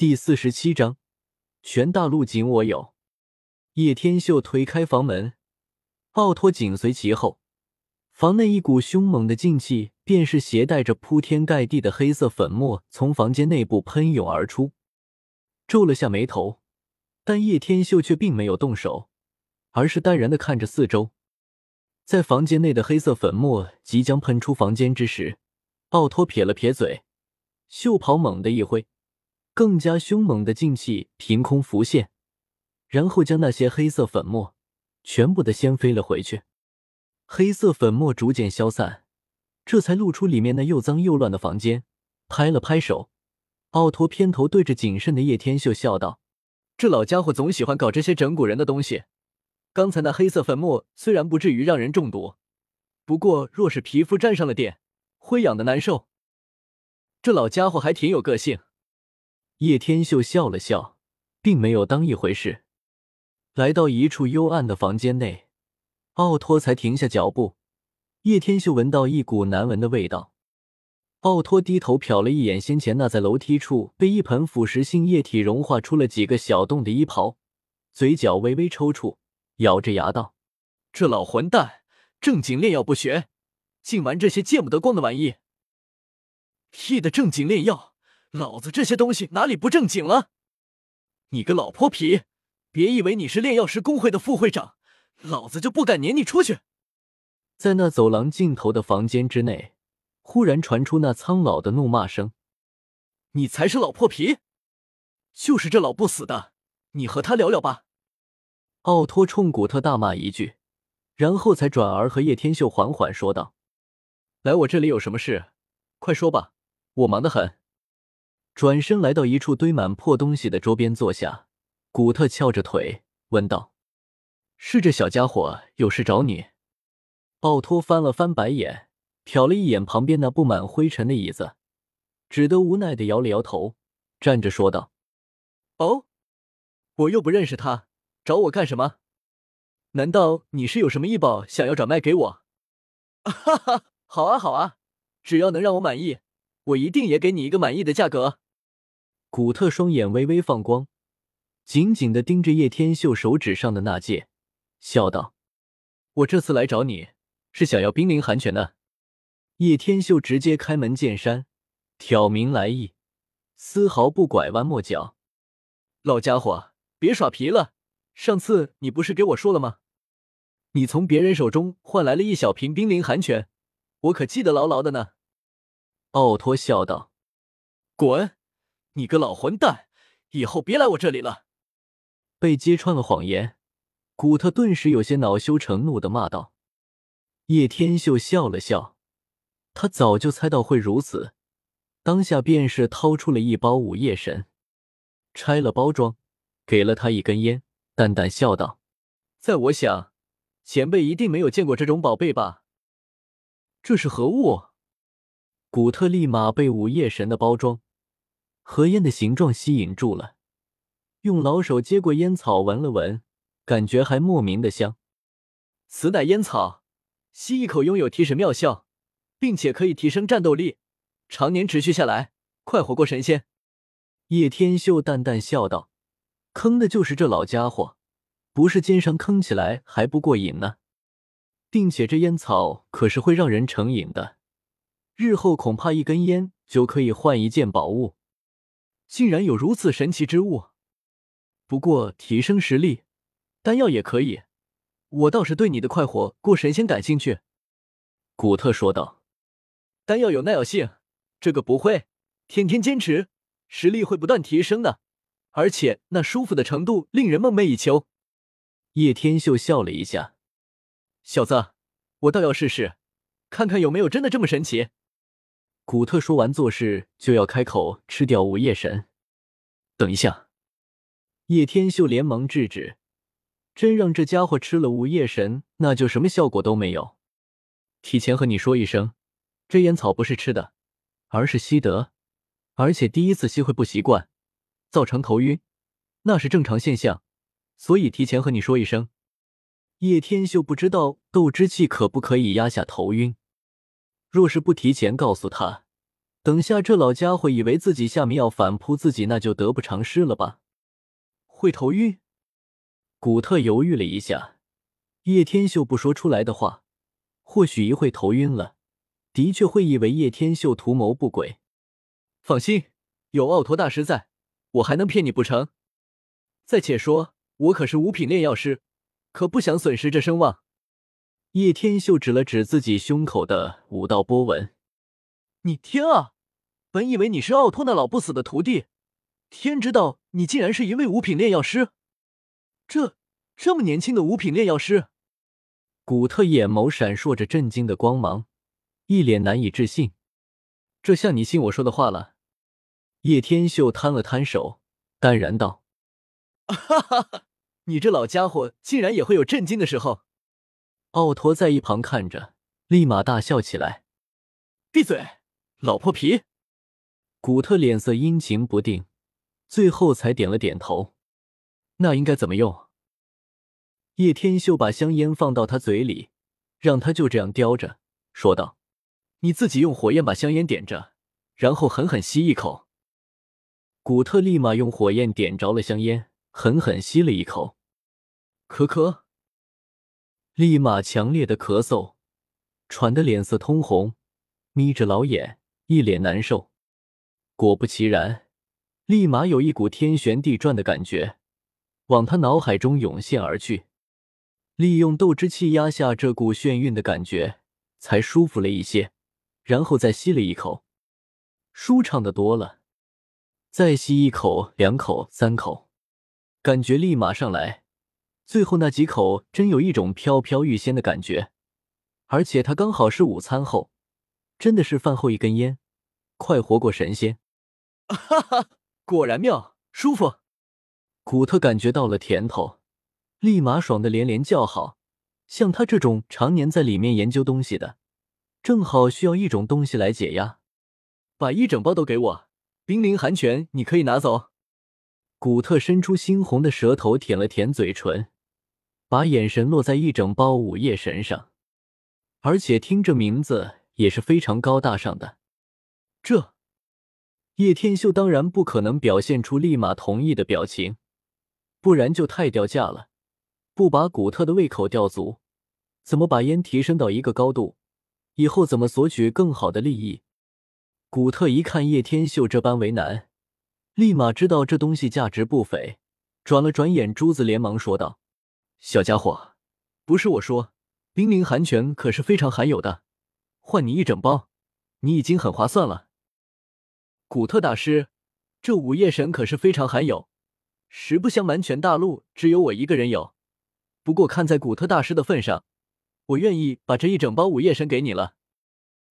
第四十七章，全大陆仅我有。叶天秀推开房门，奥托紧随其后。房内一股凶猛的劲气，便是携带着铺天盖地的黑色粉末，从房间内部喷涌而出。皱了下眉头，但叶天秀却并没有动手，而是淡然的看着四周。在房间内的黑色粉末即将喷出房间之时，奥托撇了撇嘴，袖袍猛地一挥，更加凶猛的劲气凭空浮现，然后将那些黑色粉末全部的掀飞了回去。黑色粉末逐渐消散，这才露出里面那又脏又乱的房间。拍了拍手，奥托偏头对着谨慎的叶天秀笑道：“这老家伙总喜欢搞这些整蛊人的东西。刚才那黑色粉末虽然不至于让人中毒，不过若是皮肤沾上了点，会痒的难受。这老家伙还挺有个性。”叶天秀笑了笑，并没有当一回事，来到一处幽暗的房间内。奥托才停下脚步，叶天秀闻到一股难闻的味道。奥托低头瞟了一眼先前那在楼梯处被一盆腐蚀性液体融化出了几个小洞的衣袍，嘴角微微抽搐，咬着牙道：“这老混蛋正经炼药不学，竟玩这些见不得光的玩意！屁的正经炼药，老子这些东西哪里不正经了？你个老泼皮，别以为你是炼药师工会的副会长！”老子就不敢撵你出去！在那走廊尽头的房间之内，忽然传出那苍老的怒骂声：“你才是老破皮！就是这老不死的，你和他聊聊吧！”奥托冲古特大骂一句，然后才转而和叶天秀缓缓说道：“来我这里有什么事？快说吧，我忙得很。”转身来到一处堆满破东西的桌边坐下，古特翘着腿问道。是这小家伙有事找你？奥托翻了翻白眼，瞟了一眼旁边那布满灰尘的椅子，只得无奈的摇了摇头，站着说道：“哦，我又不认识他，找我干什么？难道你是有什么异宝想要转卖给我？” 哈哈，好啊好啊，只要能让我满意，我一定也给你一个满意的价格。古特双眼微微放光，紧紧的盯着叶天秀手指上的那戒。笑道：“我这次来找你是想要冰灵寒泉的。”叶天秀直接开门见山，挑明来意，丝毫不拐弯抹角。老家伙，别耍皮了！上次你不是给我说了吗？你从别人手中换来了一小瓶冰灵寒泉，我可记得牢牢的呢。”奥托笑道：“滚！你个老混蛋，以后别来我这里了。”被揭穿了谎言。古特顿时有些恼羞成怒的骂道：“叶天秀笑了笑，他早就猜到会如此，当下便是掏出了一包午夜神，拆了包装，给了他一根烟，淡淡笑道：‘在我想，前辈一定没有见过这种宝贝吧？’这是何物？”古特立马被午夜神的包装和烟的形状吸引住了，用老手接过烟草闻了闻。感觉还莫名的香，此乃烟草，吸一口拥有提神妙效，并且可以提升战斗力，常年持续下来，快活过神仙。叶天秀淡淡笑道：“坑的就是这老家伙，不是奸商坑起来还不过瘾呢。并且这烟草可是会让人成瘾的，日后恐怕一根烟就可以换一件宝物。竟然有如此神奇之物，不过提升实力。”丹药也可以，我倒是对你的快活过神仙感兴趣。”古特说道，“丹药有耐药性，这个不会，天天坚持，实力会不断提升的，而且那舒服的程度令人梦寐以求。”叶天秀笑了一下，“小子，我倒要试试，看看有没有真的这么神奇。”古特说完，做事就要开口吃掉午夜神。等一下，叶天秀连忙制止。真让这家伙吃了午夜神，那就什么效果都没有。提前和你说一声，这烟草不是吃的，而是吸的，而且第一次吸会不习惯，造成头晕，那是正常现象，所以提前和你说一声。叶天秀不知道斗之气可不可以压下头晕，若是不提前告诉他，等下这老家伙以为自己下面要反扑自己，那就得不偿失了吧？会头晕。古特犹豫了一下，叶天秀不说出来的话，或许一会头晕了，的确会以为叶天秀图谋不轨。放心，有奥托大师在，我还能骗你不成？再且说，我可是五品炼药师，可不想损失这声望。叶天秀指了指自己胸口的五道波纹：“你天啊！本以为你是奥托那老不死的徒弟，天知道你竟然是一位五品炼药师！这这么年轻的五品炼药师！”古特眼眸闪烁着震惊的光芒，一脸难以置信：“这像你信我说的话了？”叶天秀摊了摊手，淡然道：“哈哈哈，你这老家伙竟然也会有震惊的时候。”奥托在一旁看着，立马大笑起来：“闭嘴，老破皮！”古特脸色阴晴不定，最后才点了点头。那应该怎么用？叶天秀把香烟放到他嘴里，让他就这样叼着，说道：“你自己用火焰把香烟点着，然后狠狠吸一口。”古特立马用火焰点着了香烟，狠狠吸了一口，咳咳。立马强烈的咳嗽，喘得脸色通红，眯着老眼，一脸难受。果不其然，立马有一股天旋地转的感觉往他脑海中涌现而去。利用斗之气压下这股眩晕的感觉，才舒服了一些。然后再吸了一口，舒畅的多了。再吸一口、两口、三口，感觉立马上来。最后那几口真有一种飘飘欲仙的感觉，而且它刚好是午餐后，真的是饭后一根烟，快活过神仙。哈哈，果然妙，舒服。古特感觉到了甜头，立马爽的连连叫好。像他这种常年在里面研究东西的，正好需要一种东西来解压。把一整包都给我，冰凌寒泉你可以拿走。古特伸出猩红的舌头舔了舔嘴唇。把眼神落在一整包午夜神上，而且听这名字也是非常高大上的。这叶天秀当然不可能表现出立马同意的表情，不然就太掉价了。不把古特的胃口吊足，怎么把烟提升到一个高度？以后怎么索取更好的利益？古特一看叶天秀这般为难，立马知道这东西价值不菲，转了转眼珠子，连忙说道。小家伙，不是我说，冰灵寒泉可是非常罕有的，换你一整包，你已经很划算了。古特大师，这午夜神可是非常罕有，实不相瞒，全大陆只有我一个人有。不过看在古特大师的份上，我愿意把这一整包午夜神给你了。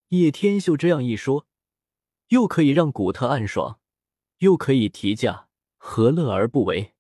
叶天秀这样一说，又可以让古特暗爽，又可以提价，何乐而不为？